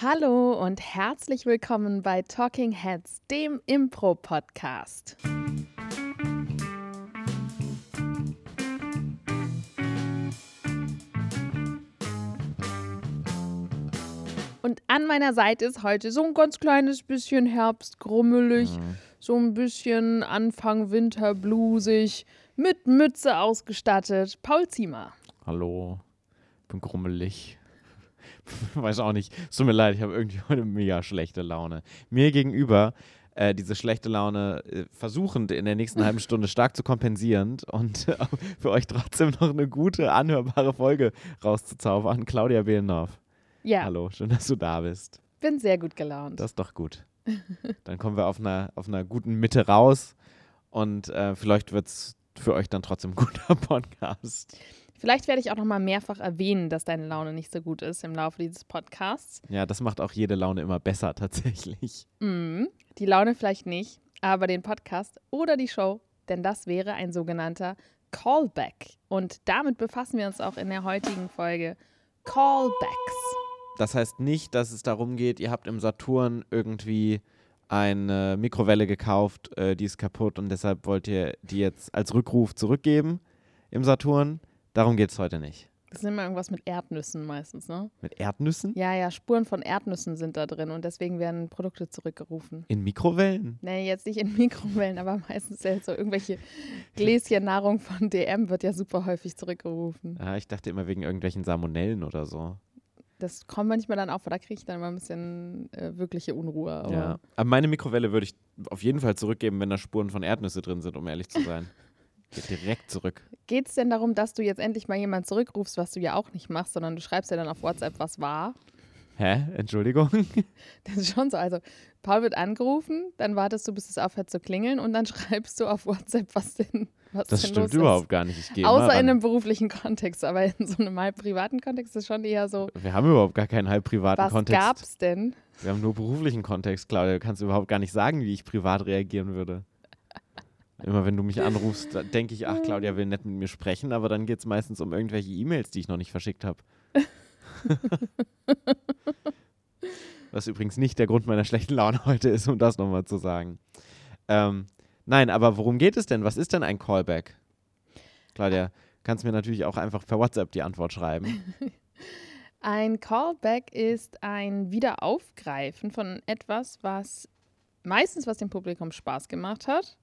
Hallo und herzlich willkommen bei Talking Heads, dem Impro-Podcast. Und an meiner Seite ist heute so ein ganz kleines bisschen Herbst, grummelig, mhm. so ein bisschen Anfang Winter, blusig, mit Mütze ausgestattet. Paul Ziemer. Hallo, ich bin grummelig. Weiß auch nicht. Es tut mir leid, ich habe irgendwie heute mega schlechte Laune. Mir gegenüber äh, diese schlechte Laune äh, versuchend in der nächsten halben Stunde stark zu kompensieren und äh, für euch trotzdem noch eine gute, anhörbare Folge rauszuzaubern. Claudia Behlendorf. Ja. Hallo, schön, dass du da bist. Bin sehr gut gelaunt. Das ist doch gut. Dann kommen wir auf einer, auf einer guten Mitte raus und äh, vielleicht wird es für euch dann trotzdem ein guter Podcast. Vielleicht werde ich auch noch mal mehrfach erwähnen, dass deine Laune nicht so gut ist im Laufe dieses Podcasts. Ja, das macht auch jede Laune immer besser tatsächlich. Mm, die Laune vielleicht nicht, aber den Podcast oder die Show, denn das wäre ein sogenannter Callback. Und damit befassen wir uns auch in der heutigen Folge Callbacks. Das heißt nicht, dass es darum geht, ihr habt im Saturn irgendwie eine Mikrowelle gekauft, äh, die ist kaputt und deshalb wollt ihr die jetzt als Rückruf zurückgeben im Saturn, Darum geht es heute nicht. Das ist immer irgendwas mit Erdnüssen meistens, ne? Mit Erdnüssen? Ja, ja, Spuren von Erdnüssen sind da drin und deswegen werden Produkte zurückgerufen. In Mikrowellen? Nee, jetzt nicht in Mikrowellen, aber meistens ja so irgendwelche Gläschen Nahrung von DM wird ja super häufig zurückgerufen. Ja, ich dachte immer wegen irgendwelchen Salmonellen oder so. Das kommt manchmal dann auch, weil da kriege ich dann immer ein bisschen äh, wirkliche Unruhe. Aber ja, aber meine Mikrowelle würde ich auf jeden Fall zurückgeben, wenn da Spuren von Erdnüsse drin sind, um ehrlich zu sein. Geht direkt zurück. Geht es denn darum, dass du jetzt endlich mal jemanden zurückrufst, was du ja auch nicht machst, sondern du schreibst ja dann auf WhatsApp, was war? Hä? Entschuldigung? Das ist schon so. Also, Paul wird angerufen, dann wartest du, bis es aufhört zu klingeln und dann schreibst du auf WhatsApp, was denn was Das denn stimmt überhaupt gar nicht. Ich Außer in einem beruflichen Kontext, aber in so einem halb privaten Kontext ist es schon eher so. Wir haben überhaupt gar keinen halb privaten was Kontext. Was gab's denn? Wir haben nur beruflichen Kontext, Claudia. Du kannst überhaupt gar nicht sagen, wie ich privat reagieren würde. Immer wenn du mich anrufst, denke ich, ach, Claudia will nett mit mir sprechen, aber dann geht es meistens um irgendwelche E-Mails, die ich noch nicht verschickt habe. Was übrigens nicht der Grund meiner schlechten Laune heute ist, um das nochmal zu sagen. Ähm, nein, aber worum geht es denn? Was ist denn ein Callback? Claudia, kannst mir natürlich auch einfach per WhatsApp die Antwort schreiben. Ein Callback ist ein Wiederaufgreifen von etwas, was meistens was dem Publikum Spaß gemacht hat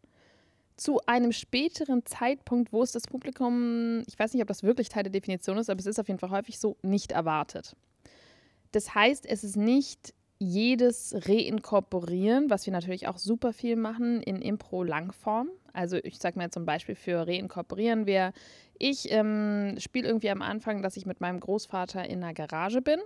zu einem späteren Zeitpunkt, wo es das Publikum, ich weiß nicht, ob das wirklich Teil der Definition ist, aber es ist auf jeden Fall häufig so, nicht erwartet. Das heißt, es ist nicht jedes Reinkorporieren, was wir natürlich auch super viel machen in Impro-Langform. Also ich sage mal zum Beispiel für Reinkorporieren wäre, ich ähm, spiele irgendwie am Anfang, dass ich mit meinem Großvater in einer Garage bin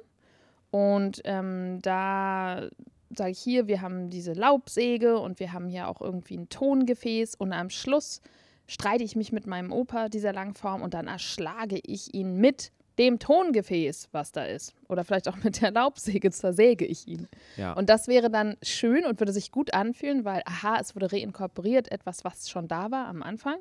und ähm, da sage ich hier, wir haben diese Laubsäge und wir haben hier auch irgendwie ein Tongefäß und am Schluss streite ich mich mit meinem Opa dieser Langform und dann erschlage ich ihn mit dem Tongefäß, was da ist. Oder vielleicht auch mit der Laubsäge zersäge ich ihn. Ja. Und das wäre dann schön und würde sich gut anfühlen, weil, aha, es wurde reinkorporiert, etwas, was schon da war am Anfang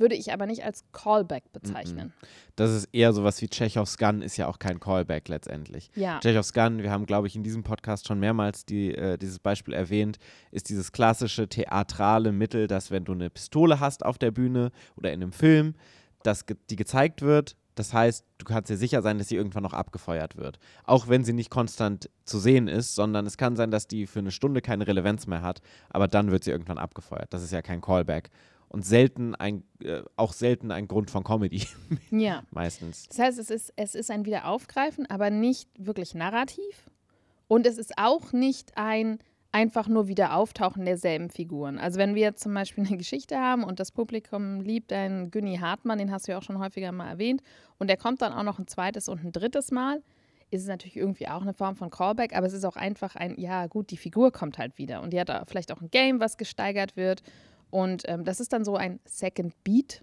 würde ich aber nicht als Callback bezeichnen. Das ist eher sowas wie Chekhovs Gun, ist ja auch kein Callback letztendlich. Ja. Chekhovs Gun, wir haben, glaube ich, in diesem Podcast schon mehrmals die, äh, dieses Beispiel erwähnt, ist dieses klassische theatrale Mittel, dass wenn du eine Pistole hast auf der Bühne oder in einem Film, dass ge die gezeigt wird, das heißt, du kannst dir sicher sein, dass sie irgendwann noch abgefeuert wird. Auch wenn sie nicht konstant zu sehen ist, sondern es kann sein, dass die für eine Stunde keine Relevanz mehr hat, aber dann wird sie irgendwann abgefeuert. Das ist ja kein Callback und selten ein, äh, auch selten ein Grund von Comedy. ja. Meistens. Das heißt, es ist, es ist ein Wiederaufgreifen, aber nicht wirklich narrativ. Und es ist auch nicht ein einfach nur Wiederauftauchen derselben Figuren. Also wenn wir jetzt zum Beispiel eine Geschichte haben und das Publikum liebt einen Günni Hartmann, den hast du ja auch schon häufiger mal erwähnt, und der kommt dann auch noch ein zweites und ein drittes Mal, ist es natürlich irgendwie auch eine Form von Callback, aber es ist auch einfach ein, ja gut, die Figur kommt halt wieder und die hat vielleicht auch ein Game, was gesteigert wird und ähm, das ist dann so ein Second Beat.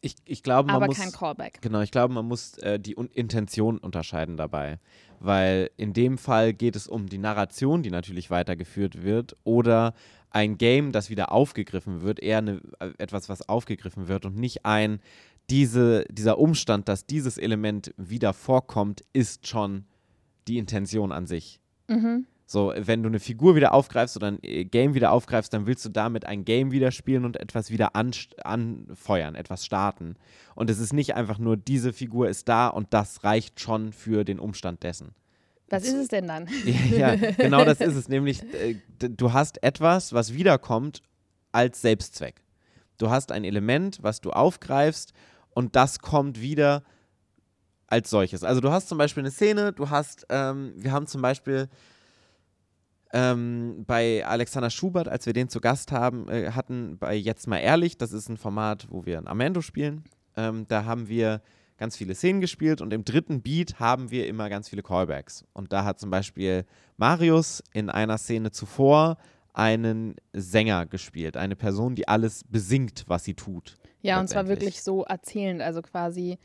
Ich, ich glaube, man aber muss, kein Callback. Genau, ich glaube, man muss äh, die Un Intention unterscheiden dabei. Weil in dem Fall geht es um die Narration, die natürlich weitergeführt wird, oder ein Game, das wieder aufgegriffen wird, eher eine, äh, etwas, was aufgegriffen wird und nicht ein, diese, dieser Umstand, dass dieses Element wieder vorkommt, ist schon die Intention an sich. Mhm. So, wenn du eine Figur wieder aufgreifst oder ein äh, Game wieder aufgreifst, dann willst du damit ein Game wieder spielen und etwas wieder anfeuern, etwas starten. Und es ist nicht einfach nur, diese Figur ist da und das reicht schon für den Umstand dessen. Was ist es denn dann? ja, genau das ist es. Nämlich, äh, du hast etwas, was wiederkommt als Selbstzweck. Du hast ein Element, was du aufgreifst und das kommt wieder als solches. Also du hast zum Beispiel eine Szene, du hast, ähm, wir haben zum Beispiel ähm, bei Alexander Schubert, als wir den zu Gast haben, äh, hatten, bei Jetzt mal ehrlich, das ist ein Format, wo wir ein Amendo spielen, ähm, da haben wir ganz viele Szenen gespielt und im dritten Beat haben wir immer ganz viele Callbacks. Und da hat zum Beispiel Marius in einer Szene zuvor einen Sänger gespielt, eine Person, die alles besingt, was sie tut. Ja, und zwar wirklich so erzählend, also quasi,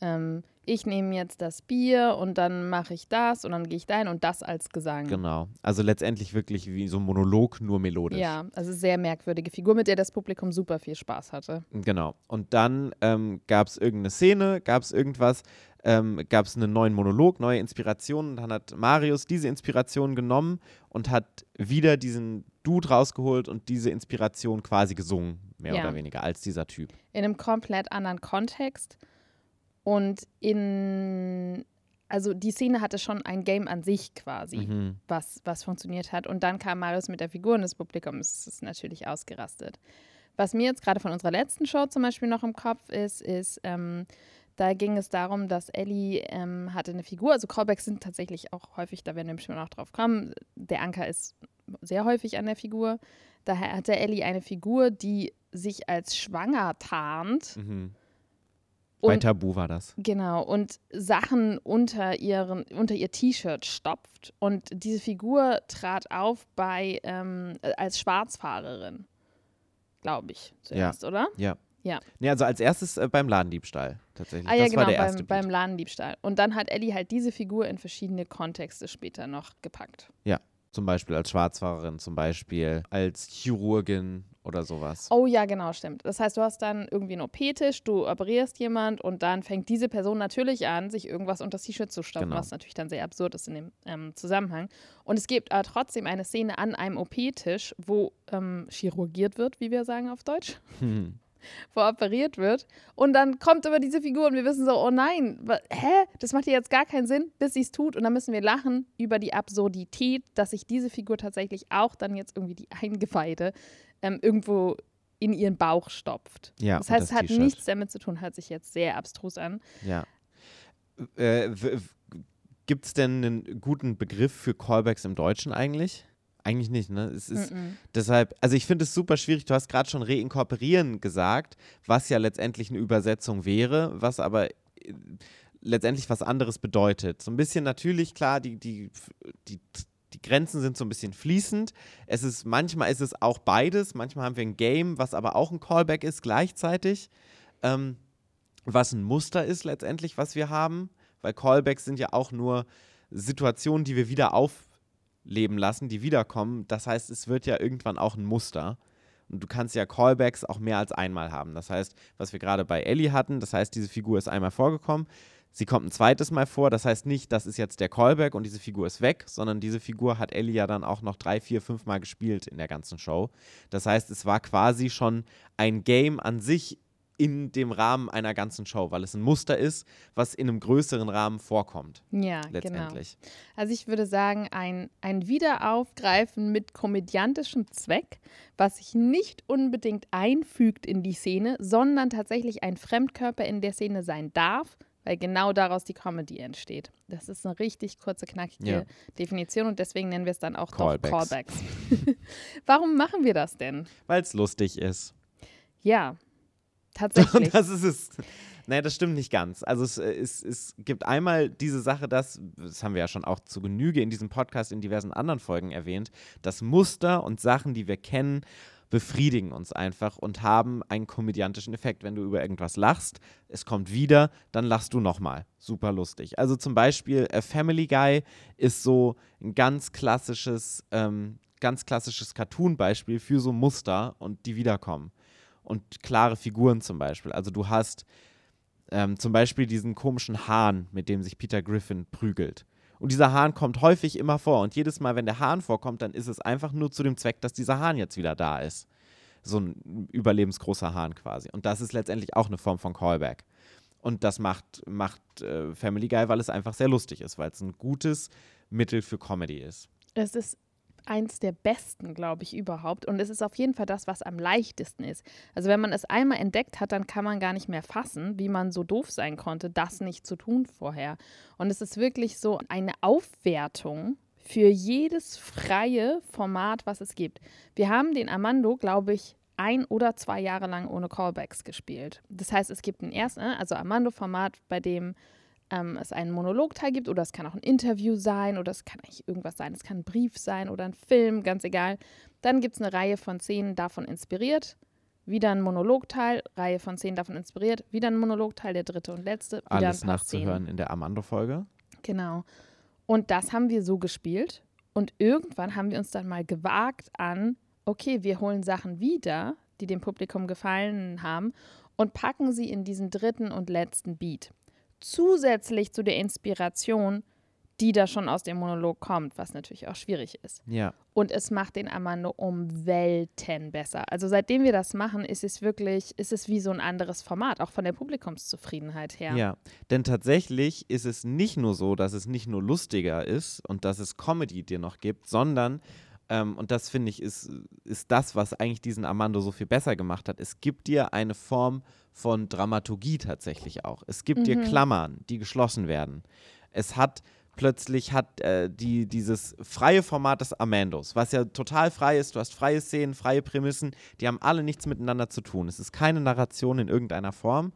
ähm, ich nehme jetzt das Bier und dann mache ich das und dann gehe ich dahin und das als Gesang. Genau. Also letztendlich wirklich wie so ein Monolog, nur melodisch. Ja, also sehr merkwürdige Figur, mit der das Publikum super viel Spaß hatte. Genau. Und dann ähm, gab es irgendeine Szene, gab es irgendwas, ähm, gab es einen neuen Monolog, neue Inspirationen. Und dann hat Marius diese Inspiration genommen und hat wieder diesen Dude rausgeholt und diese Inspiration quasi gesungen, mehr Ja. oder weniger, als dieser Typ. In einem komplett anderen Kontext und in, also die Szene hatte schon ein Game an sich quasi. Mhm. was, was funktioniert hat. Und dann kam Marius mit der Figur und das Publikum ist, ist natürlich ausgerastet. Was mir jetzt gerade von unserer letzten Show zum Beispiel noch im Kopf ist, ist, ähm, da ging es darum, dass Ellie ähm, hatte eine Figur, also Callbacks sind tatsächlich auch häufig, da werden wir bestimmt noch drauf kommen, der Anker ist sehr häufig an der Figur. Daher hatte Ellie eine Figur, die sich als schwanger tarnt. Mhm. Und- Bei Tabu war das. Genau, und Sachen unter, ihren, unter ihr T-Shirt stopft. Und diese Figur trat auf bei ähm, äh, als Schwarzfahrerin, glaube ich, zuerst, oder? Ja. Ja. Nee, also als erstes äh, beim Ladendiebstahl tatsächlich. Ah ja, das genau, war der erste beim, beim Ladendiebstahl. Und dann hat Ellie halt diese Figur in verschiedene Kontexte später noch gepackt. Zum Beispiel als Schwarzfahrerin, zum Beispiel als Chirurgin oder sowas. Oh ja, genau, stimmt. Das heißt, du hast dann irgendwie einen OP-Tisch, du operierst jemand und dann fängt diese Person natürlich an, sich irgendwas unter das T-Shirt zu stopfen, Genau. was natürlich dann sehr absurd ist in dem ähm, Zusammenhang. Und es gibt aber trotzdem eine Szene an einem OP-Tisch, wo ähm, chirurgiert wird, wie wir sagen auf Deutsch, Hm. Wo operiert wird. Und dann kommt aber diese Figur und wir wissen so, oh nein, hä? Das macht ja jetzt gar keinen Sinn, bis sie es tut. Und dann müssen wir lachen über die Absurdität, dass sich diese Figur tatsächlich auch dann jetzt irgendwie die Eingeweide ähm, irgendwo in ihren Bauch stopft. Ja, das heißt, es hat nichts damit zu tun, hört sich jetzt sehr abstrus an. Ja. Äh, Gibt es denn einen guten Begriff für Callbacks im Deutschen eigentlich? Eigentlich nicht, ne? Es ist Mm-mm. deshalb, also ich finde es super schwierig. Du hast gerade schon reinkorporieren gesagt, was ja letztendlich eine Übersetzung wäre, was aber äh, letztendlich was anderes bedeutet. So ein bisschen natürlich, klar, die, die, die, die Grenzen sind so ein bisschen fließend. Es ist, manchmal ist es auch beides. Manchmal haben wir ein Game, was aber auch ein Callback ist gleichzeitig. Ähm, was ein Muster ist letztendlich, was wir haben. Weil Callbacks sind ja auch nur Situationen, die wir wieder aufleben lassen, die wiederkommen. Das heißt, es wird ja irgendwann auch ein Muster. Und du kannst ja Callbacks auch mehr als einmal haben. Das heißt, was wir gerade bei Ellie hatten, das heißt, diese Figur ist einmal vorgekommen. Sie kommt ein zweites Mal vor. Das heißt nicht, das ist jetzt der Callback und diese Figur ist weg, sondern diese Figur hat Ellie ja dann auch noch drei, vier, fünf Mal gespielt in der ganzen Show. Das heißt, es war quasi schon ein Game an sich in dem Rahmen einer ganzen Show, weil es ein Muster ist, was in einem größeren Rahmen vorkommt, Ja, genau. letztendlich. Also ich würde sagen, ein, ein Wiederaufgreifen mit komödiantischem Zweck, was sich nicht unbedingt einfügt in die Szene, sondern tatsächlich ein Fremdkörper in der Szene sein darf, weil genau daraus die Comedy entsteht. Das ist eine richtig kurze, knackige Ja. Definition und deswegen nennen wir es dann auch Callbacks. doch Callbacks. Warum machen wir das denn? Weil es lustig ist. Ja, tatsächlich. Das ist es. Nee, das stimmt nicht ganz. Also es, äh, es, es gibt einmal diese Sache, dass, das haben wir ja schon auch zu Genüge in diesem Podcast in diversen anderen Folgen erwähnt, dass Muster und Sachen, die wir kennen, befriedigen uns einfach und haben einen komödiantischen Effekt. Wenn du über irgendwas lachst, es kommt wieder, dann lachst du nochmal. Super lustig. Also zum Beispiel äh, Family Guy ist so ein ganz klassisches, ähm, ganz klassisches Cartoon-Beispiel für so Muster und die wiederkommen. Und klare Figuren zum Beispiel. Also du hast ähm, zum Beispiel diesen komischen Hahn, mit dem sich Peter Griffin prügelt. Und dieser Hahn kommt häufig immer vor. Und jedes Mal, wenn der Hahn vorkommt, dann ist es einfach nur zu dem Zweck, dass dieser Hahn jetzt wieder da ist. So ein überlebensgroßer Hahn quasi. Und das ist letztendlich auch eine Form von Callback. Und das macht, macht äh, Family Guy, weil es einfach sehr lustig ist, weil es ein gutes Mittel für Comedy ist. Es ist eins der besten, glaube ich, überhaupt. Und es ist auf jeden Fall das, was am leichtesten ist. Also wenn man es einmal entdeckt hat, dann kann man gar nicht mehr fassen, wie man so doof sein konnte, das nicht zu tun vorher. Und es ist wirklich so eine Aufwertung für jedes freie Format, was es gibt. Wir haben den Armando, glaube ich, ein oder zwei Jahre lang ohne Callbacks gespielt. Das heißt, es gibt ein ersten, also Armando-Format, bei dem ähm, es einen Monologteil gibt oder es kann auch ein Interview sein oder es kann eigentlich irgendwas sein. Es kann ein Brief sein oder ein Film, ganz egal. Dann gibt es eine Reihe von Szenen davon inspiriert. Wieder ein Monologteil, Reihe von Szenen davon inspiriert. Wieder ein Monologteil, der dritte und letzte. Wieder Alles nachzuhören Szenen. in der Amando-Folge. Genau. Und das haben wir so gespielt. Und irgendwann haben wir uns dann mal gewagt an, okay, wir holen Sachen wieder, die dem Publikum gefallen haben und packen sie in diesen dritten und letzten Beat zusätzlich zu der Inspiration, die da schon aus dem Monolog kommt, was natürlich auch schwierig ist. Ja. Und es macht den Amando um Welten besser. Also seitdem wir das machen, ist es wirklich, ist es wie so ein anderes Format, auch von der Publikumszufriedenheit her. Ja, denn tatsächlich ist es nicht nur so, dass es nicht nur lustiger ist und dass es Comedy dir noch gibt, sondern ähm, und das finde ich ist, ist das, was eigentlich diesen Armando so viel besser gemacht hat. Es gibt dir eine Form von Dramaturgie tatsächlich auch. Es gibt mhm. dir Klammern, die geschlossen werden. Es hat plötzlich hat äh, die, dieses freie Format des Amandos, was ja total frei ist, du hast freie Szenen, freie Prämissen, die haben alle nichts miteinander zu tun. Es ist keine Narration in irgendeiner Form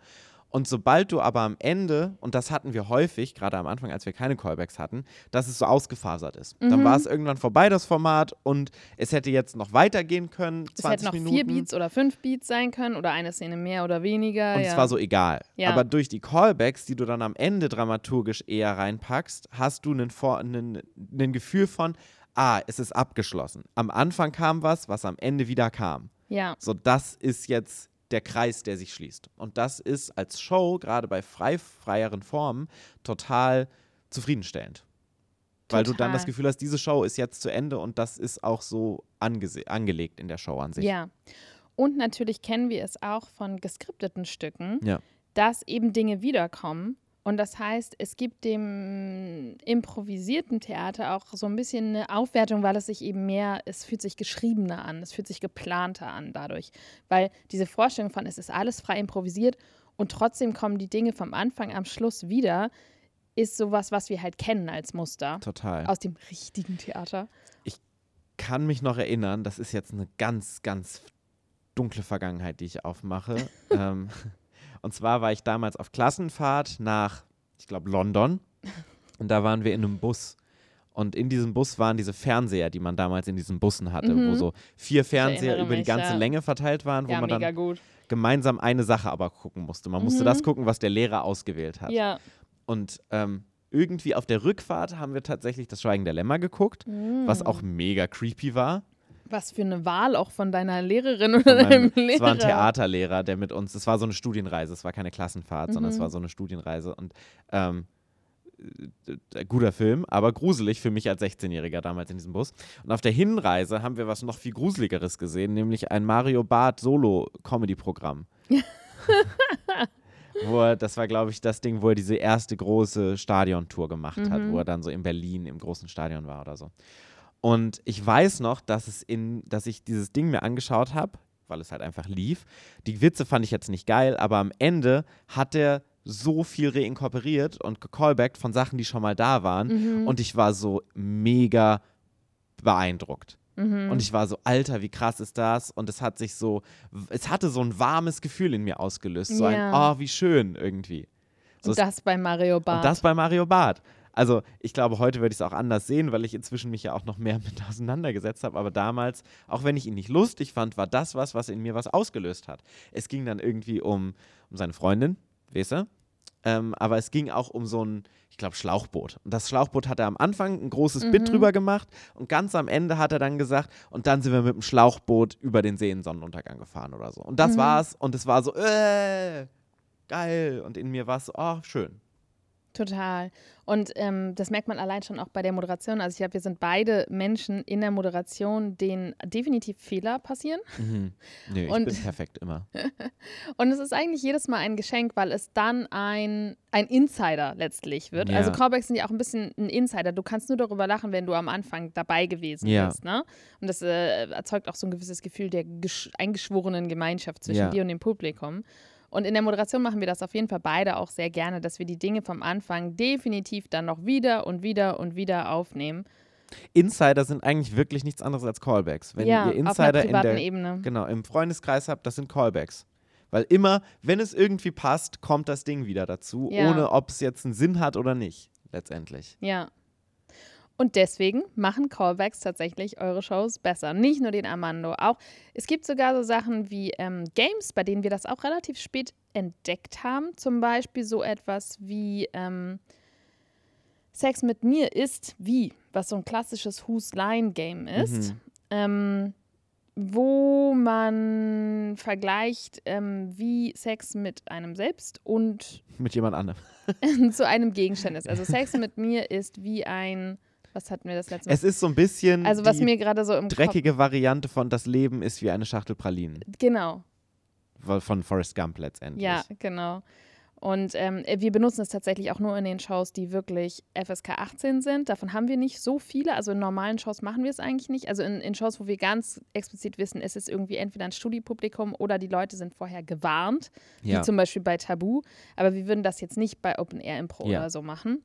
und sobald du aber am Ende, und das hatten wir häufig, gerade am Anfang, als wir keine Callbacks hatten, dass es so ausgefasert ist. Mhm. Dann war es irgendwann vorbei, das Format, und es hätte jetzt noch weitergehen können. Es hätte noch Minuten. vier Beats oder fünf Beats sein können oder eine Szene mehr oder weniger. Und ja. es war so egal. Ja. Aber durch die Callbacks, die du dann am Ende dramaturgisch eher reinpackst, hast du ein Gefühl von, ah, es ist abgeschlossen. Am Anfang kam was, was am Ende wieder kam. Ja. So, das ist jetzt der Kreis, der sich schließt. Und das ist als Show, gerade bei frei, freieren Formen, total zufriedenstellend. Weil du dann das Gefühl hast, diese Show ist jetzt zu Ende und das ist auch so angelegt in der Show an sich. Ja. Und natürlich kennen wir es auch von geskripteten Stücken, ja. dass eben Dinge wiederkommen und das heißt, es gibt dem improvisierten Theater auch so ein bisschen eine Aufwertung, weil es sich eben mehr, es fühlt sich geschriebener an, es fühlt sich geplanter an dadurch. Weil diese Vorstellung von, es ist alles frei improvisiert und trotzdem kommen die Dinge vom Anfang am Schluss wieder, ist sowas, was wir halt kennen als Muster. Total. Aus dem richtigen Theater. Ich kann mich noch erinnern, das ist jetzt eine ganz, ganz dunkle Vergangenheit, die ich aufmache. ähm, und zwar war ich damals auf Klassenfahrt nach, ich glaube, London. Und da waren wir in einem Bus. Und in diesem Bus waren diese Fernseher, die man damals in diesen Bussen hatte, mhm. wo so vier Fernseher über die ganze ja. Länge verteilt waren, wo ja, man dann gut. gemeinsam eine Sache aber gucken musste. Man mhm. musste das gucken, was der Lehrer ausgewählt hat. Ja. Und ähm, irgendwie auf der Rückfahrt haben wir tatsächlich das Schweigen der Lämmer geguckt, mhm. was auch mega creepy war. Was für eine Wahl auch von deiner Lehrerin oder deinem Lehrer. Es war ein Theaterlehrer, der mit uns, es war so eine Studienreise, es war keine Klassenfahrt, mhm. sondern es mhm. war so eine Studienreise und ähm, äh, guter Film, aber gruselig für mich als 16-Jähriger damals in diesem Bus. Und auf der Hinreise haben wir was noch viel Gruseligeres gesehen, nämlich ein Mario Barth Solo-Comedy-Programm. wo er, das war, glaube ich, das Ding, wo er diese erste große Stadiontour gemacht mhm. hat, wo er dann so in Berlin im großen Stadion war oder so. Und ich weiß noch, dass es in, dass ich dieses Ding mir angeschaut habe, weil es halt einfach lief. Die Witze fand ich jetzt nicht geil, aber am Ende hat er so viel reinkorporiert und gecallbackt von Sachen, die schon mal da waren. Mhm. Und ich war so mega beeindruckt. Mhm. Und ich war so, Alter, wie krass ist das? Und es hat sich so, es hatte so ein warmes Gefühl in mir ausgelöst. So ja. ein, oh, wie schön irgendwie. So und das bei Mario Barth. Und das bei Mario Barth. Also ich glaube, heute würde ich es auch anders sehen, weil ich inzwischen mich ja auch noch mehr mit auseinandergesetzt habe. Aber damals, auch wenn ich ihn nicht lustig fand, war das was, was in mir was ausgelöst hat. Es ging dann irgendwie um, um seine Freundin, weißt du? Ähm, aber es ging auch um so ein, ich glaube, Schlauchboot. Und das Schlauchboot hat er am Anfang ein großes mhm. Bit drüber gemacht und ganz am Ende hat er dann gesagt, und dann sind wir mit dem Schlauchboot über den See in Sonnenuntergang gefahren oder so. Und das mhm. war's und es war so, äh, geil. Und in mir war es so, oh, schön. Total. Und ähm, das merkt man allein schon auch bei der Moderation. Also ich glaube, wir sind beide Menschen in der Moderation, denen definitiv Fehler passieren. Mhm. Nee, ich Und- bin perfekt immer. Und es ist eigentlich jedes Mal ein Geschenk, weil es dann ein, ein Insider letztlich wird. Ja. Also Callbacks sind ja auch ein bisschen ein Insider. Du kannst nur darüber lachen, wenn du am Anfang dabei gewesen Ja. bist. Ne? Und das äh, erzeugt auch so ein gewisses Gefühl der gesch- eingeschworenen Gemeinschaft zwischen Ja. dir und dem Publikum. Und in der Moderation machen wir das auf jeden Fall beide auch sehr gerne, dass wir die Dinge vom Anfang definitiv dann noch wieder und wieder und wieder aufnehmen. Insider sind eigentlich wirklich nichts anderes als Callbacks. Wenn ja, ihr Insider in der Ebene. genau im Freundeskreis habt, das sind Callbacks. Weil immer, wenn es irgendwie passt, kommt das Ding wieder dazu, Ja. ohne ob es jetzt einen Sinn hat oder nicht, letztendlich. Ja. Und deswegen machen Callbacks tatsächlich eure Shows besser. Nicht nur den Armando. Auch es gibt sogar so Sachen wie ähm, Games, bei denen wir das auch relativ spät entdeckt haben. Zum Beispiel so etwas wie ähm, Sex mit mir ist wie, was so ein klassisches Who's Line Game ist. Mhm. Ähm, wo man vergleicht, ähm, wie Sex mit einem selbst und Mit jemand anderem. zu einem Gegenstand ist. Also Sex mit mir ist wie ein, was hatten wir das letzte Mal? Es ist so ein bisschen also was die mir gerade so im dreckige Variante von Das Leben ist wie eine Schachtel Pralinen. Kopf, genau, Von Forrest Gump letztendlich. ja, genau. Und ähm, wir benutzen es tatsächlich auch nur in den Shows, die wirklich FSK 18 sind. Davon haben wir nicht so viele. Also in normalen Shows machen wir es eigentlich nicht. Also in, in Shows, wo wir ganz explizit wissen, es ist irgendwie entweder ein Studiepublikum oder die Leute sind vorher gewarnt, Ja. wie zum Beispiel bei Tabu. Aber wir würden das jetzt nicht bei Open Air Impro Ja. oder so machen,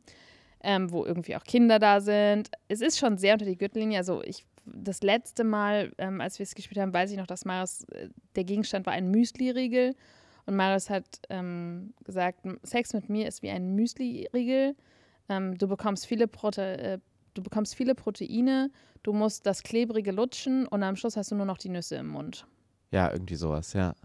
ähm, wo irgendwie auch Kinder da sind. Es ist schon sehr unter die Gürtellinie. Also ich, das letzte Mal, ähm, als wir es gespielt haben, weiß ich noch, dass Marius, äh, der Gegenstand war ein Müsli-Riegel. Und Marius hat ähm, gesagt, "M- Sex mit mir ist wie ein Müsli-Riegel. Ähm, du, bekommst viele Prote äh, du bekommst viele Proteine, du musst das Klebrige lutschen und am Schluss hast du nur noch die Nüsse im Mund. ja, irgendwie sowas, ja.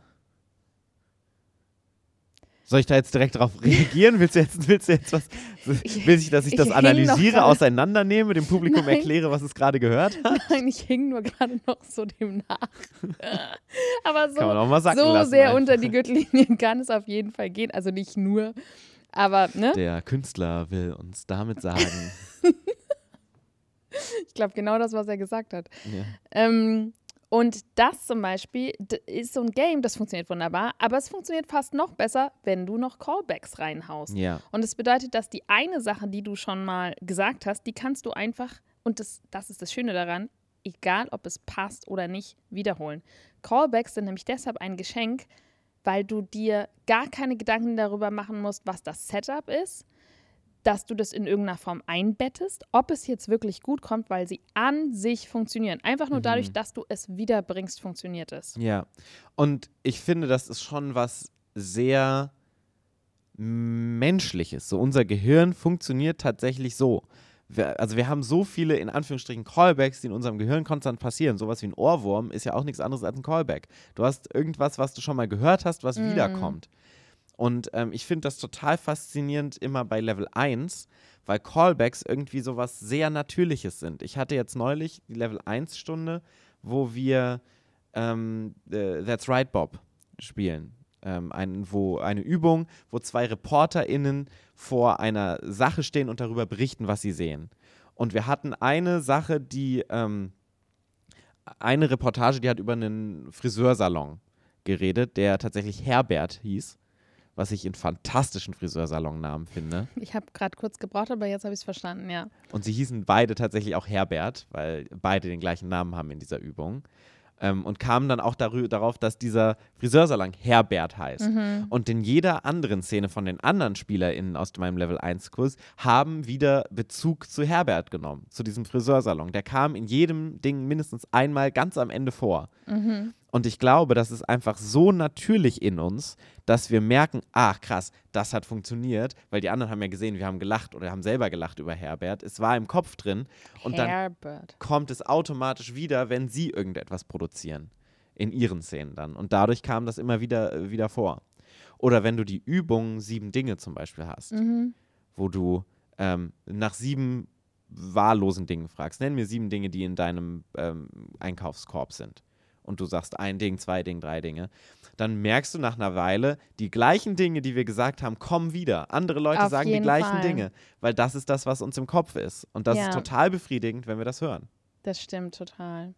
Soll ich da jetzt direkt drauf reagieren? Willst du jetzt, willst du jetzt was? Will ich, dass ich ich das analysiere, auseinandernehme, dem Publikum Nein. erkläre, was es gerade gehört hat? Nein, ich hing nur gerade noch so dem nach. Aber so, so lassen. sehr einfach. unter die Gürtellinie kann es auf jeden Fall gehen. Also nicht nur, aber ne? Der Künstler will uns damit sagen. ich glaube genau das, was er gesagt hat. ja. Ähm, und das zum Beispiel ist so ein Game, das funktioniert wunderbar, aber es funktioniert fast noch besser, wenn du noch Callbacks reinhaust. ja, Und es bedeutet, dass die eine Sache, die du schon mal gesagt hast, die kannst du einfach, und das, das ist das Schöne daran, egal ob es passt oder nicht, wiederholen. Callbacks sind nämlich deshalb ein Geschenk, weil du dir gar keine Gedanken darüber machen musst, was das Setup ist, dass du das in irgendeiner Form einbettest, ob es jetzt wirklich gut kommt, weil sie an sich funktionieren. Einfach nur dadurch, dass du es wiederbringst, funktioniert es. ja. Und ich finde, das ist schon was sehr Menschliches. So unser Gehirn funktioniert tatsächlich so. Wir, also wir haben so viele, in Anführungsstrichen, Callbacks, die in unserem Gehirn konstant passieren. Sowas wie ein Ohrwurm ist ja auch nichts anderes als ein Callback. Du hast irgendwas, was du schon mal gehört hast, was Mhm. wiederkommt. Und ähm, ich finde das total faszinierend immer bei Level 1, weil Callbacks irgendwie sowas sehr Natürliches sind. Ich hatte jetzt neulich die Level 1 Stunde, wo wir ähm, äh, That's Right Bob spielen. Ähm, ein, wo eine Übung, wo zwei ReporterInnen vor einer Sache stehen und darüber berichten, was sie sehen. Und wir hatten eine Sache, die, ähm, eine Reportage, die hat über einen Friseursalon geredet, der tatsächlich Herbert hieß, was ich einen fantastischen Friseursalonnamen finde. Ich habe gerade kurz gebraucht, aber jetzt habe ich es verstanden, ja. Und sie hießen beide tatsächlich auch Herbert, weil beide den gleichen Namen haben in dieser Übung. Ähm, und kamen dann auch darauf, dass dieser Friseursalon Herbert heißt. Und in jeder anderen Szene von den anderen SpielerInnen aus meinem Level 1-Kurs haben wieder Bezug zu Herbert genommen, zu diesem Friseursalon. Der kam in jedem Ding mindestens einmal ganz am Ende vor. Und ich glaube, das ist einfach so natürlich in uns, dass wir merken, ach krass, das hat funktioniert, weil die anderen haben ja gesehen, wir haben gelacht oder haben selber gelacht über Herbert. Es war im Kopf drin und dann Herbert. kommt es automatisch wieder, wenn sie irgendetwas produzieren. In ihren Szenen dann. Und dadurch kam das immer wieder, äh, wieder vor. Oder wenn du die Übung sieben Dinge zum Beispiel hast, Mhm. wo du ähm, nach sieben wahllosen Dingen fragst. Nenn mir sieben Dinge, die in deinem ähm, Einkaufskorb sind. Und du sagst ein Ding, zwei Dinge, drei Dinge, dann merkst du nach einer Weile, die gleichen Dinge, die wir gesagt haben, kommen wieder. Andere Leute Auf sagen die gleichen Fall. Dinge, weil das ist das, was uns im Kopf ist. Und das Ja. ist total befriedigend, wenn wir das hören. Das stimmt total.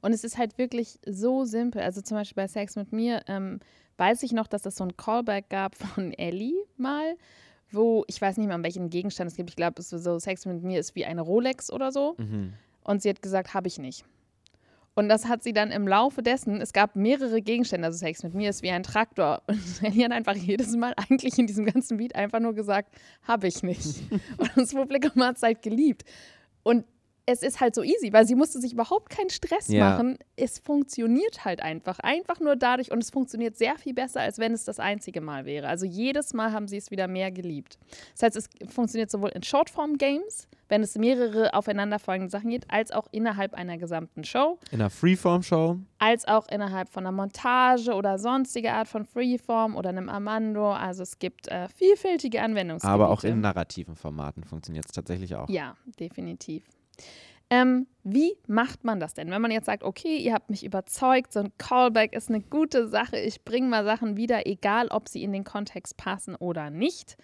Und es ist halt wirklich so simpel. Also zum Beispiel bei Sex mit mir ähm, weiß ich noch, dass es so ein Callback gab von Ellie mal, wo ich weiß nicht mehr, um welchen Gegenstand es gibt. Ich glaube, es ist so Sex mit mir ist wie eine Rolex oder so. Mhm. Und sie hat gesagt, habe ich nicht. Und das hat sie dann im Laufe dessen, es gab mehrere Gegenstände, also Sex mit mir ist wie ein Traktor. Und Ellie hat einfach jedes Mal eigentlich in diesem ganzen Beat einfach nur gesagt, habe ich nicht. Und das Publikum hat es halt geliebt. Und es ist halt so easy, weil sie musste sich überhaupt keinen Stress Ja. machen. Es funktioniert halt einfach. Einfach nur dadurch und es funktioniert sehr viel besser, als wenn es das einzige Mal wäre. Also jedes Mal haben sie es wieder mehr geliebt. Das heißt, es funktioniert sowohl in Shortform-Games, wenn es mehrere aufeinanderfolgende Sachen gibt, als auch innerhalb einer gesamten Show, In einer Freeform-Show als auch innerhalb von einer Montage oder sonstige Art von Freeform oder einem Amando. Also es gibt äh, vielfältige Anwendungsgebiete. Aber auch in narrativen Formaten funktioniert es tatsächlich auch. Ja, definitiv. Ähm, wie macht man das denn? Wenn man jetzt sagt, okay, ihr habt mich überzeugt, so ein Callback ist eine gute Sache, ich bringe mal Sachen wieder, egal ob sie in den Kontext passen oder nicht.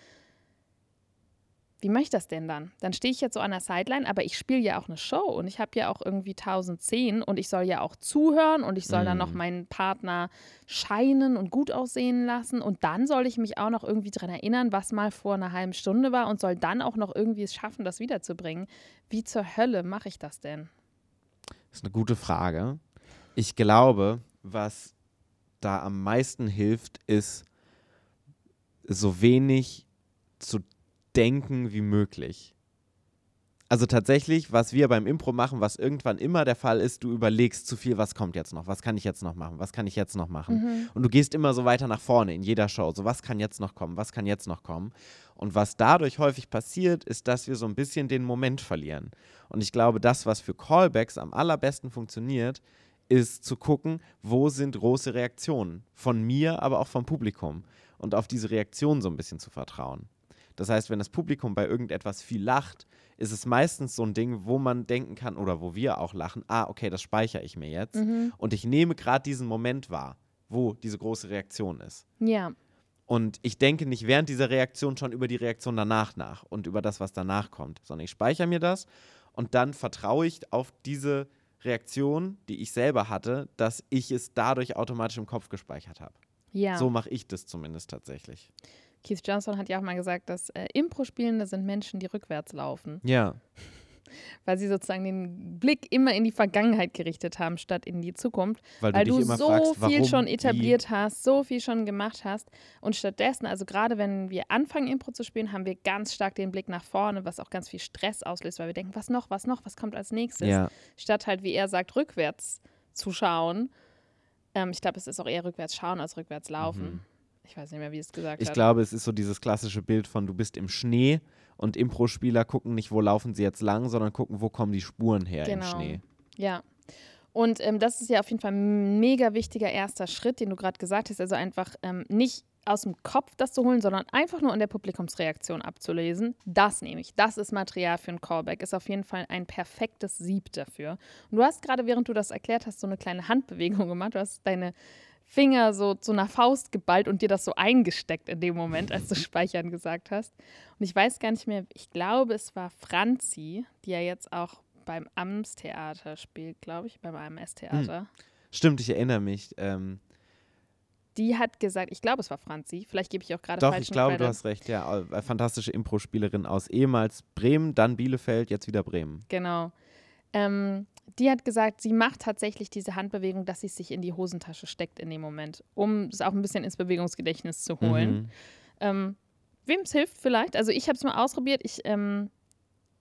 Wie mache ich das denn dann? Dann stehe ich jetzt so an der Sideline, aber ich spiele ja auch eine Show und ich habe ja auch irgendwie 1010 und ich soll ja auch zuhören und ich soll dann noch Mm. meinen Partner scheinen und gut aussehen lassen und dann soll ich mich auch noch irgendwie daran erinnern, was mal vor einer halben Stunde war und soll dann auch noch irgendwie es schaffen, das wiederzubringen. Wie zur Hölle mache ich das denn? Das ist eine gute Frage. Ich glaube, was da am meisten hilft, ist so wenig zu denken wie möglich. Also tatsächlich, was wir beim Impro machen, was irgendwann immer der Fall ist, du überlegst zu viel, was kommt jetzt noch, was kann ich jetzt noch machen, was kann ich jetzt noch machen. Und du gehst immer so weiter nach vorne in jeder Show. So, was kann jetzt noch kommen, was kann jetzt noch kommen. Und was dadurch häufig passiert, ist, dass wir so ein bisschen den Moment verlieren. Und ich glaube, das, was für Callbacks am allerbesten funktioniert, ist zu gucken, wo sind große Reaktionen. Von mir, aber auch vom Publikum. Und auf diese Reaktionen so ein bisschen zu vertrauen. Das heißt, wenn das Publikum bei irgendetwas viel lacht, ist es meistens so ein Ding, wo man denken kann oder wo wir auch lachen, ah, okay, das speichere ich mir jetzt. Und ich nehme gerade diesen Moment wahr, wo diese große Reaktion ist. Ja, Und ich denke nicht während dieser Reaktion schon über die Reaktion danach nach und über das, was danach kommt, sondern ich speichere mir das und dann vertraue ich auf diese Reaktion, die ich selber hatte, dass ich es dadurch automatisch im Kopf gespeichert habe. ja. So mache ich das zumindest tatsächlich. Keith Johnson hat ja auch mal gesagt, dass äh, Impro-Spielende sind Menschen, die rückwärts laufen, Ja, weil sie sozusagen den Blick immer in die Vergangenheit gerichtet haben, statt in die Zukunft. weil du weil du immer so fragst, viel schon etabliert hast, so viel schon gemacht hast. Und stattdessen, also gerade wenn wir anfangen, Impro zu spielen, haben wir ganz stark den Blick nach vorne, was auch ganz viel Stress auslöst, weil wir denken, was noch, was noch, was kommt als nächstes? Ja, Statt halt, wie er sagt, rückwärts zu schauen. Ähm, ich glaube, es ist auch eher rückwärts schauen als rückwärts laufen. Ich weiß nicht mehr, wie es gesagt ich hat. glaube, es ist so dieses klassische Bild von, du bist im Schnee und Impro-Spieler gucken nicht, wo laufen sie jetzt lang, sondern gucken, wo kommen die Spuren her im Genau. Schnee. Ja. Und ähm, das ist ja auf jeden Fall ein mega wichtiger erster Schritt, den du gerade gesagt hast. Also einfach ähm, nicht aus dem Kopf das zu holen, sondern einfach nur an der Publikumsreaktion abzulesen. Das nehme ich. Das ist Material für ein Callback. Ist auf jeden Fall ein perfektes Sieb dafür. Und du hast gerade, während du das erklärt hast, so eine kleine Handbewegung gemacht. Du hast deine Finger so zu einer Faust geballt und dir das so eingesteckt in dem Moment, als du Speichern gesagt hast. Und ich weiß gar nicht mehr, ich glaube, es war Franzi, die ja jetzt auch beim Amtstheater spielt, glaube ich, beim AMS-Theater. Stimmt, ich erinnere mich. Ähm, Die hat gesagt, ich glaube, es war Franzi, vielleicht gebe ich auch gerade Doch, falschen ich glaube, du Credit. hast recht. Ja, äh, fantastische Impro-Spielerin aus ehemals Bremen, dann Bielefeld, jetzt wieder Bremen. Genau. Ähm, die hat gesagt, sie macht tatsächlich diese Handbewegung, dass sie sich in die Hosentasche steckt in dem Moment, um es auch ein bisschen ins Bewegungsgedächtnis zu holen. Mhm. Ähm, Wem es hilft vielleicht. Also ich habe es mal ausprobiert. Ich, ähm,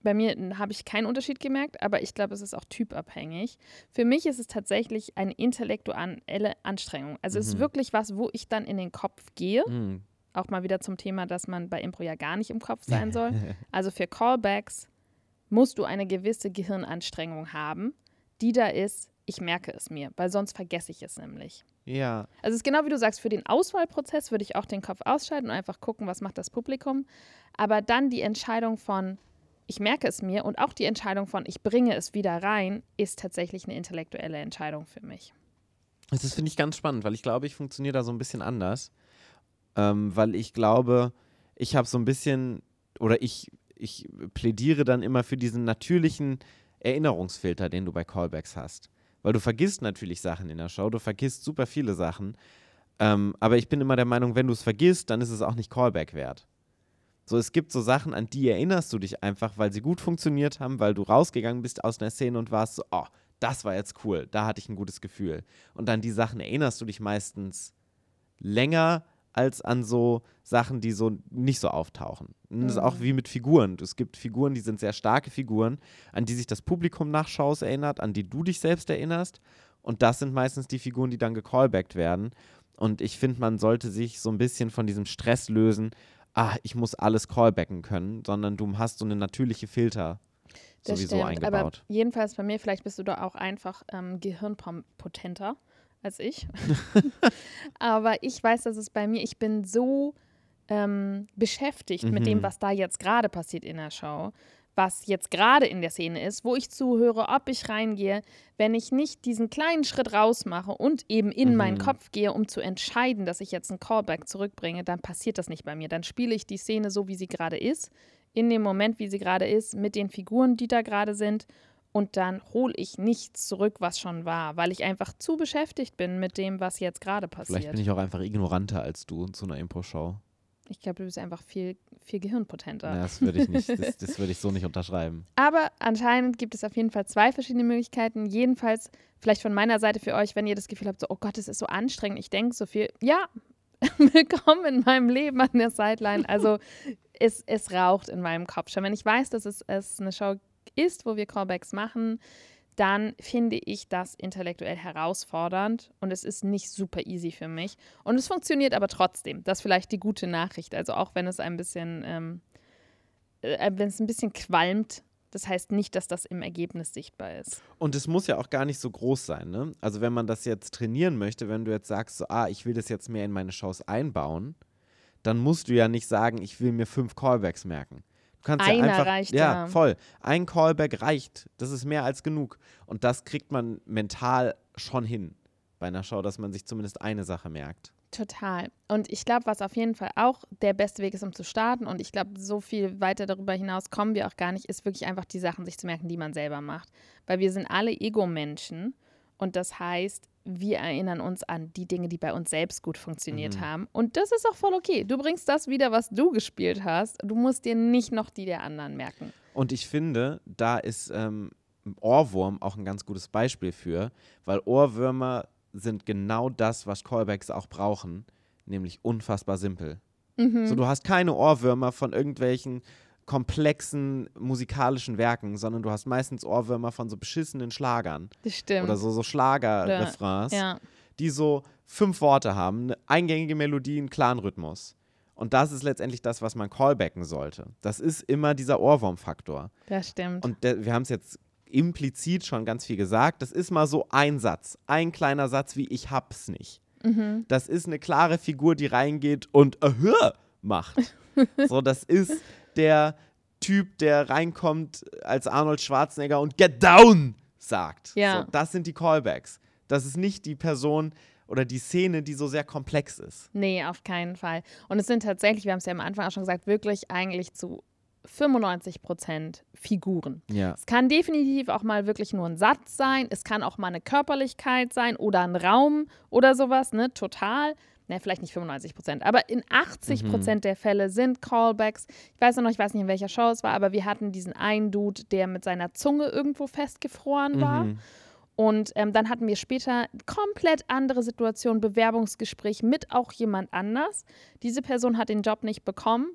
bei mir habe ich keinen Unterschied gemerkt, aber ich glaube, es ist auch typabhängig. Für mich ist es tatsächlich eine intellektuelle Anstrengung. Also es ist Mhm. wirklich was, wo ich dann in den Kopf gehe. Mhm. Auch mal wieder zum Thema, dass man bei Impro ja gar nicht im Kopf sein soll. Also für Callbacks musst du eine gewisse Gehirnanstrengung haben, die da ist, ich merke es mir, weil sonst vergesse ich es nämlich. Ja, Also es ist genau wie du sagst, für den Auswahlprozess würde ich auch den Kopf ausschalten und einfach gucken, was macht das Publikum. Aber dann die Entscheidung von, ich merke es mir und auch die Entscheidung von, ich bringe es wieder rein, ist tatsächlich eine intellektuelle Entscheidung für mich. Das finde ich ganz spannend, weil ich glaube, ich funktioniere da so ein bisschen anders. Ähm, weil ich glaube, ich habe so ein bisschen, oder ich, ich plädiere dann immer für diesen natürlichen Erinnerungsfilter, den du bei Callbacks hast. Weil du vergisst natürlich Sachen in der Show, du vergisst super viele Sachen. Ähm, aber ich bin immer der Meinung, wenn du es vergisst, dann ist es auch nicht Callback wert. So, es gibt so Sachen, an die erinnerst du dich einfach, weil sie gut funktioniert haben, weil du rausgegangen bist aus einer Szene und warst so, oh, das war jetzt cool, da hatte ich ein gutes Gefühl. Und an die Sachen erinnerst du dich meistens länger als an so Sachen, die so nicht so auftauchen. Und das ist auch Mhm. wie mit Figuren. Es gibt Figuren, die sind sehr starke Figuren, an die sich das Publikum nach Shows erinnert, an die du dich selbst erinnerst. Und das sind meistens die Figuren, die dann gecallbackt werden. Und ich finde, man sollte sich so ein bisschen von diesem Stress lösen, ah, ich muss alles callbacken können, sondern du hast so eine natürliche Filter Das sowieso stimmt, Aber eingebaut. jedenfalls bei mir, vielleicht bist du da auch einfach ähm, gehirnpotenter als ich. aber ich weiß, dass es bei mir, ich bin so ähm, beschäftigt mit dem, Mhm. was da jetzt gerade passiert in der Show, was jetzt gerade in der Szene ist, wo ich zuhöre, ob ich reingehe, wenn ich nicht diesen kleinen Schritt rausmache und eben in meinen Mhm. Kopf gehe, um zu entscheiden, dass ich jetzt einen Callback zurückbringe, dann passiert das nicht bei mir. Dann spiele ich die Szene so, wie sie gerade ist, in dem Moment, wie sie gerade ist, mit den Figuren, die da gerade sind. Und dann hole ich nichts zurück, was schon war, weil ich einfach zu beschäftigt bin mit dem, was jetzt gerade passiert. Vielleicht bin ich auch einfach ignoranter als du zu einer Impro-Show. Ich glaube, du bist einfach viel, viel gehirnpotenter. Ja, das würde ich nicht, das, das würde ich so nicht unterschreiben. Aber anscheinend gibt es auf jeden Fall zwei verschiedene Möglichkeiten. Jedenfalls, vielleicht von meiner Seite für euch, wenn ihr das Gefühl habt, so, oh Gott, es ist so anstrengend, ich denke so viel. Ja, willkommen in meinem Leben an der Sideline. Also, es, es raucht in meinem Kopf schon. Wenn ich weiß, dass es, es eine Show ist, wo wir Callbacks machen, dann finde ich das intellektuell herausfordernd und es ist nicht super easy für mich. Und es funktioniert aber trotzdem. Das ist vielleicht die gute Nachricht. Also auch wenn es ein bisschen, ähm, äh, wenn es ein bisschen qualmt, das heißt nicht, dass das im Ergebnis sichtbar ist. Und es muss ja auch gar nicht so groß sein, ne? Also wenn man das jetzt trainieren möchte, wenn du jetzt sagst, so, ah, ich will das jetzt mehr in meine Shows einbauen, dann musst du ja nicht sagen, ich will mir fünf Callbacks merken. Kannst Einer ja einfach, reicht ja, ja. voll. Ein Callback reicht. Das ist mehr als genug. Und das kriegt man mental schon hin bei einer Show, dass man sich zumindest eine Sache merkt. Total. Und ich glaube, was auf jeden Fall auch der beste Weg ist, um zu starten, und ich glaube, so viel weiter darüber hinaus kommen wir auch gar nicht, ist wirklich einfach die Sachen sich zu merken, die man selber macht. Weil wir sind alle Ego-Menschen und das heißt, wir erinnern uns an die Dinge, die bei uns selbst gut funktioniert Mhm. haben. Und das ist auch voll okay. Du bringst das wieder, was du gespielt hast. Du musst dir nicht noch die der anderen merken. Und ich finde, da ist ähm, Ohrwurm auch ein ganz gutes Beispiel für, weil Ohrwürmer sind genau das, was Callbacks auch brauchen, nämlich unfassbar simpel. Mhm. So, du hast keine Ohrwürmer von irgendwelchen komplexen musikalischen Werken, sondern du hast meistens Ohrwürmer von so beschissenen Schlagern Das stimmt. oder so, so Schlagerrefrains, Ja. die so fünf Worte haben, eine eingängige Melodie, einen klaren Rhythmus. Und das ist letztendlich das, was man callbacken sollte. Das ist immer dieser Ohrwurmfaktor. Das stimmt. Und wir haben es jetzt implizit schon ganz viel gesagt. Das ist mal so ein Satz, ein kleiner Satz wie ich hab's nicht. Mhm. Das ist eine klare Figur, die reingeht und Ahö macht. so, das ist der Typ, der reinkommt als Arnold Schwarzenegger und Get down sagt. Ja. So, das sind die Callbacks. Das ist nicht die Person oder die Szene, die so sehr komplex ist. Nee, auf keinen Fall. Und es sind tatsächlich, wir haben es ja am Anfang auch schon gesagt, wirklich eigentlich zu 95 Prozent Figuren. Ja. Es kann definitiv auch mal wirklich nur ein Satz sein, es kann auch mal eine Körperlichkeit sein oder ein Raum oder sowas, ne? Total. Ne, vielleicht nicht 95 Prozent, aber in 80 Prozent der Fälle sind Callbacks. Ich weiß noch, ich weiß nicht, in welcher Show es war, aber wir hatten diesen einen Dude, der mit seiner Zunge irgendwo festgefroren war. Mhm. Und ähm, dann hatten wir später komplett andere Situation, Bewerbungsgespräch mit auch jemand anders. Diese Person hat den Job nicht bekommen.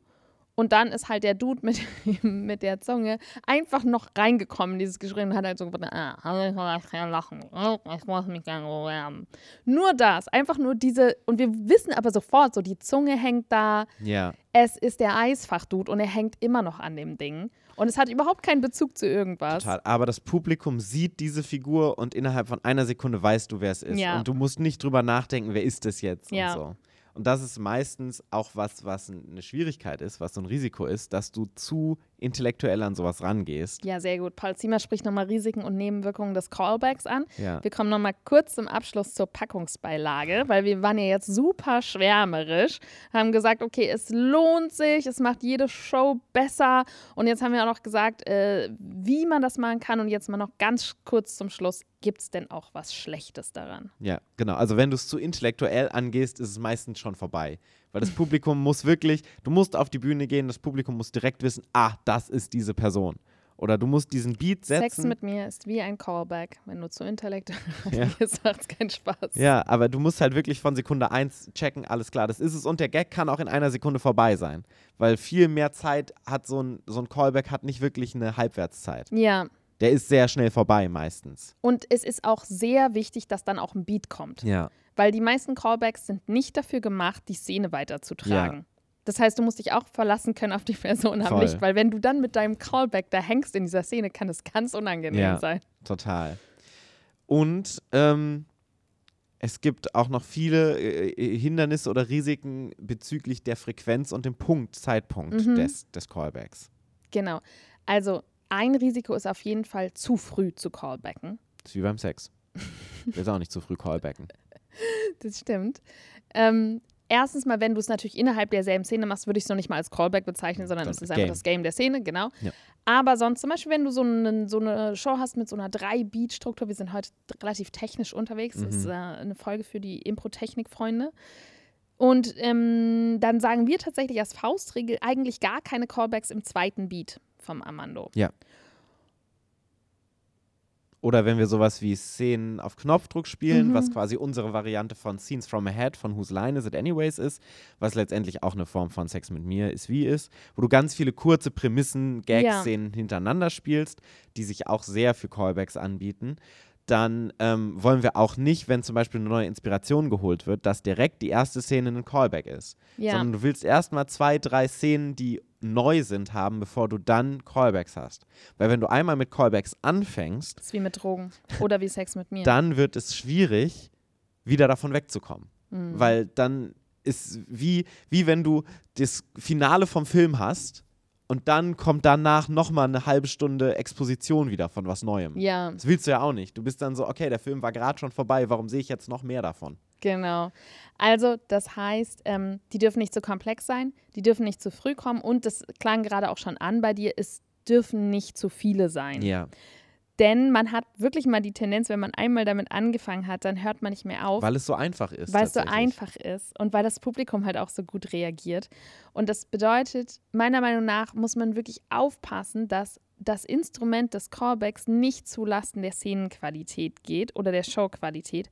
Und dann ist halt der Dude mit, mit der Zunge einfach noch reingekommen in dieses Gespräch und hat halt so gesagt, ah, ich muss gerne lachen, ich muss mich gerne bewerben. Nur das, einfach nur diese, und wir wissen aber sofort, so die Zunge hängt da, Ja. es ist der Eisfachdude und er hängt immer noch an dem Ding. Und es hat überhaupt keinen Bezug zu irgendwas. Total. Aber das Publikum sieht diese Figur und innerhalb von einer Sekunde weißt du, wer es ist. Ja. Und du musst nicht drüber nachdenken, wer ist das jetzt Ja. und so. Und das ist meistens auch was, was eine Schwierigkeit ist, was so ein Risiko ist, dass du zu intellektuell an sowas rangehst. Ja, sehr gut. Paul Ziemer spricht nochmal Risiken und Nebenwirkungen des Callbacks an. Ja. Wir kommen nochmal kurz zum Abschluss zur Packungsbeilage, weil wir waren ja jetzt super schwärmerisch, haben gesagt, okay, es lohnt sich, es macht jede Show besser. Und jetzt haben wir auch noch gesagt, äh, wie man das machen kann. Und jetzt mal noch ganz kurz zum Schluss, gibt es denn auch was Schlechtes daran? Ja, genau. Also wenn du es zu intellektuell angehst, ist es meistens schon vorbei. Weil das Publikum muss wirklich, du musst auf die Bühne gehen, das Publikum muss direkt wissen, ah, das ist diese Person. Oder du musst diesen Beat setzen. Sex mit mir ist wie ein Callback. Wenn du zu intellektuell Ja. bist, macht es keinen Spaß. Ja, aber du musst halt wirklich von Sekunde 1 checken, alles klar, das ist es. Und der Gag kann auch in einer Sekunde vorbei sein. Weil viel mehr Zeit hat so ein, so ein Callback hat nicht wirklich eine Halbwertszeit. ja. Der ist sehr schnell vorbei meistens. Und es ist auch sehr wichtig, dass dann auch ein Beat kommt. Ja. Weil die meisten Callbacks sind nicht dafür gemacht, die Szene weiterzutragen. Ja. Das heißt, du musst dich auch verlassen können auf die Person am Voll. Licht, weil wenn du dann mit deinem Callback da hängst in dieser Szene, kann es ganz unangenehm Ja. sein. Total. Und ähm, es gibt auch noch viele äh, Hindernisse oder Risiken bezüglich der Frequenz und dem Punkt, Zeitpunkt Mhm. des, des Callbacks. Genau. Also ein Risiko ist auf jeden Fall zu früh zu callbacken. Das ist wie beim Sex. Ich will auch nicht zu früh callbacken. Das stimmt. Ähm, erstens mal, wenn du es natürlich innerhalb derselben Szene machst, würde ich es noch nicht mal als Callback bezeichnen, sondern es ist einfach Game. das Game der Szene, genau. Ja. Aber sonst zum Beispiel, wenn du so, einen, so eine Show hast mit so einer Drei-Beat-Struktur, wir sind heute relativ technisch unterwegs, das ist Mhm. äh, eine Folge für die Impro-Technik-Freunde. Und ähm, dann sagen wir tatsächlich als Faustregel eigentlich gar keine Callbacks im zweiten Beat vom Amando. Oder wenn wir sowas wie Szenen auf Knopfdruck spielen, Mhm. was quasi unsere Variante von Scenes from Ahead von Whose Line Is It Anyways ist, was letztendlich auch eine Form von Sex mit mir ist, wie ist, wo du ganz viele kurze Prämissen, Gag-Szenen hintereinander spielst, die sich auch sehr für Callbacks anbieten. Dann ähm, wollen wir auch nicht, wenn zum Beispiel eine neue Inspiration geholt wird, dass direkt die erste Szene ein Callback ist. Ja, Sondern du willst erstmal zwei, drei Szenen, die neu sind, haben, bevor du dann Callbacks hast. Weil wenn du einmal mit Callbacks anfängst, das ist wie mit Drogen oder wie Sex mit mir. dann wird es schwierig, wieder davon wegzukommen. Mhm. Weil dann ist wie, wie wenn du das Finale vom Film hast und dann kommt danach nochmal eine halbe Stunde Exposition wieder von was Neuem. ja, Das willst du ja auch nicht. Du bist dann so, okay, der Film war gerade schon vorbei, warum sehe ich jetzt noch mehr davon? Genau. Also, das heißt, ähm, die dürfen nicht zu komplex sein, die dürfen nicht zu früh kommen und das klang gerade auch schon an bei dir, es dürfen nicht zu viele sein. Ja. Denn man hat wirklich mal die Tendenz, wenn man einmal damit angefangen hat, dann hört man nicht mehr auf, Weil es so einfach ist. weil es so einfach ist und weil das Publikum halt auch so gut reagiert. Und das bedeutet, meiner Meinung nach muss man wirklich aufpassen, dass das Instrument des Callbacks nicht zulasten der Szenenqualität geht oder der Showqualität,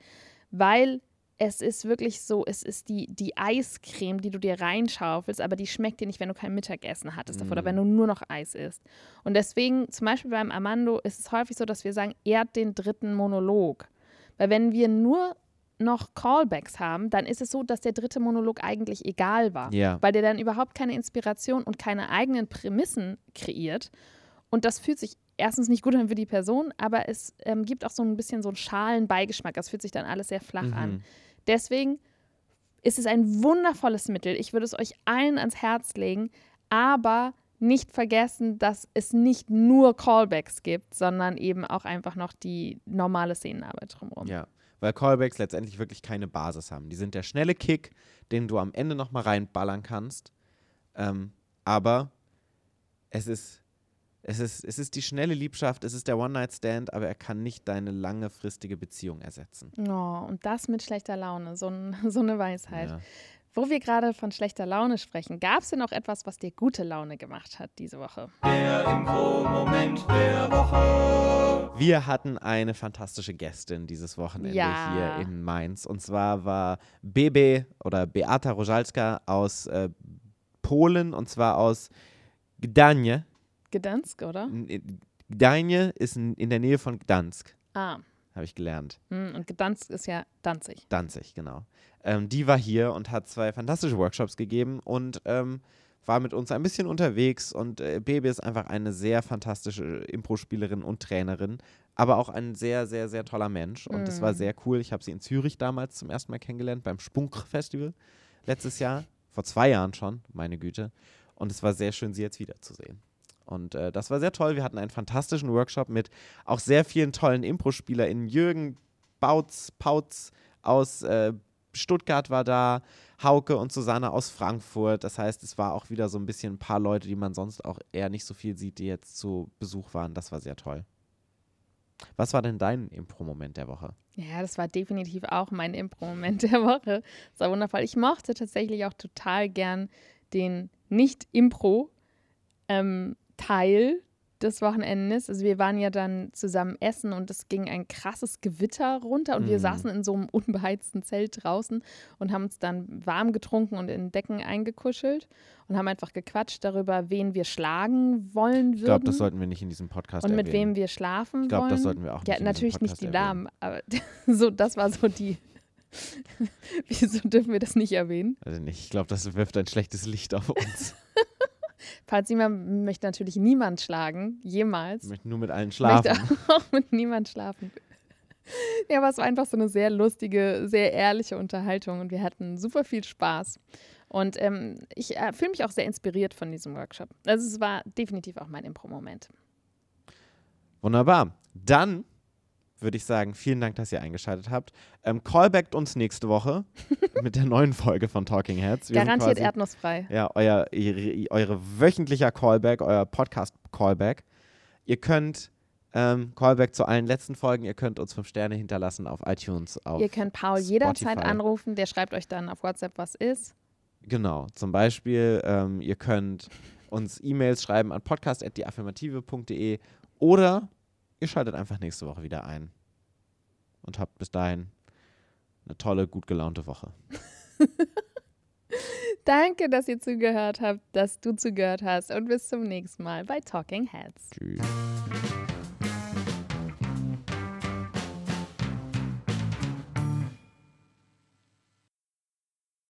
weil es ist wirklich so, es ist die, die Eiscreme, die du dir reinschaufelst, aber die schmeckt dir nicht, wenn du kein Mittagessen hattest davor oder Mm. wenn du nur noch Eis isst. Und deswegen, zum Beispiel beim Armando, ist es häufig so, dass wir sagen, er hat den dritten Monolog. Weil wenn wir nur noch Callbacks haben, dann ist es so, dass der dritte Monolog eigentlich egal war. Ja. Weil der dann überhaupt keine Inspiration und keine eigenen Prämissen kreiert. Und das fühlt sich erstens nicht gut an für die Person, aber es ähm, gibt auch so ein bisschen so einen schalen Beigeschmack. Das fühlt sich dann alles sehr flach an. Mhm. Deswegen ist es ein wundervolles Mittel. Ich würde es euch allen ans Herz legen, aber nicht vergessen, dass es nicht nur Callbacks gibt, sondern eben auch einfach noch die normale Szenenarbeit drumherum. Ja, weil Callbacks letztendlich wirklich keine Basis haben. Die sind der schnelle Kick, den du am Ende nochmal reinballern kannst. Ähm, aber es ist, es, ist, es ist die schnelle Liebschaft, es ist der One-Night-Stand, aber er kann nicht deine langefristige Beziehung ersetzen. Oh, und das mit schlechter Laune, so, ein, so eine Weisheit. Ja. Wo wir gerade von schlechter Laune sprechen, gab es denn noch etwas, was dir gute Laune gemacht hat diese Woche? Der Impro-Moment der Woche. Wir hatten eine fantastische Gästin dieses Wochenende Ja. hier in Mainz. Und zwar war Bebe oder Beata Rojalska aus äh, Polen und zwar aus Gdańsk. Gdansk, oder? Gdańsk ist in, der Nähe von Gdansk, Ah, habe ich gelernt. hm, und Gdansk ist ja Danzig. Danzig, genau. Ähm, die war hier und hat zwei fantastische Workshops gegeben und ähm, war mit uns ein bisschen unterwegs. Und äh, Bebe ist einfach eine sehr fantastische Impro-Spielerin und Trainerin, aber auch ein sehr, sehr, sehr toller Mensch. Und es war Mm. sehr cool. Ich habe sie in Zürich damals zum ersten Mal kennengelernt beim Spunk-Festival. letztes Jahr, vor zwei Jahren schon, meine Güte. Und es war sehr schön, sie jetzt wiederzusehen. Und äh, das war sehr toll. Wir hatten einen fantastischen Workshop mit auch sehr vielen tollen Impro-SpielerInnen. Jürgen Bautz, Pautz aus äh, Stuttgart war da, Hauke und Susanne aus Frankfurt. Das heißt, es war auch wieder so ein bisschen ein paar Leute, die man sonst auch eher nicht so viel sieht, die jetzt zu Besuch waren. Das war sehr toll. Was war denn dein Impro-Moment der Woche? Ja, das war definitiv auch mein Impro-Moment der Woche. Das war wundervoll. Ich mochte tatsächlich auch total gern den Nicht-Impro-Teil ähm, des Wochenendes. Also wir waren ja dann zusammen essen und es ging ein krasses Gewitter runter und wir Mhm. saßen in so einem unbeheizten Zelt draußen und haben uns dann warm getrunken und in Decken eingekuschelt und haben einfach gequatscht darüber, wen wir schlagen wollen würden Ich glaube, das sollten wir nicht in diesem Podcast und mit erwähnen. wem wir schlafen Ich glaube, wollen. das sollten wir auch nicht ja, natürlich nicht die erwähnen. Namen, aber so das war so die. Wieso dürfen wir das nicht erwähnen? Also nicht. Ich glaube, das wirft ein schlechtes Licht auf uns. Falls jemand möchte natürlich niemand schlagen, jemals. Ich möchte nur mit allen möchte schlafen. auch mit niemand schlafen. Ja, aber es war einfach so eine sehr lustige, sehr ehrliche Unterhaltung und wir hatten super viel Spaß. Und ähm, ich äh, fühle mich auch sehr inspiriert von diesem Workshop. Also es war definitiv auch mein Impro-Moment. Wunderbar. Dann würde ich sagen, vielen Dank, dass ihr eingeschaltet habt. Ähm, callbackt uns nächste Woche mit der neuen Folge von Talking Heads. Wir Garantiert quasi- erdnussfrei. Ja, euer, eure wöchentlicher Callback, euer Podcast-Callback. Ihr könnt ähm, Callback zu allen letzten Folgen, ihr könnt uns fünf Sterne hinterlassen auf iTunes. Auf, Ihr könnt Paul jederzeit Spotify. anrufen, der schreibt euch dann auf WhatsApp, was ist. Genau, zum Beispiel, ähm, ihr könnt uns E-Mails schreiben an podcast.deaffirmative.de oder ihr schaltet einfach nächste Woche wieder ein und habt bis dahin eine tolle, gut gelaunte Woche. Danke, dass ihr zugehört habt, dass du zugehört hast und bis zum nächsten Mal bei Talking Heads. Tschüss.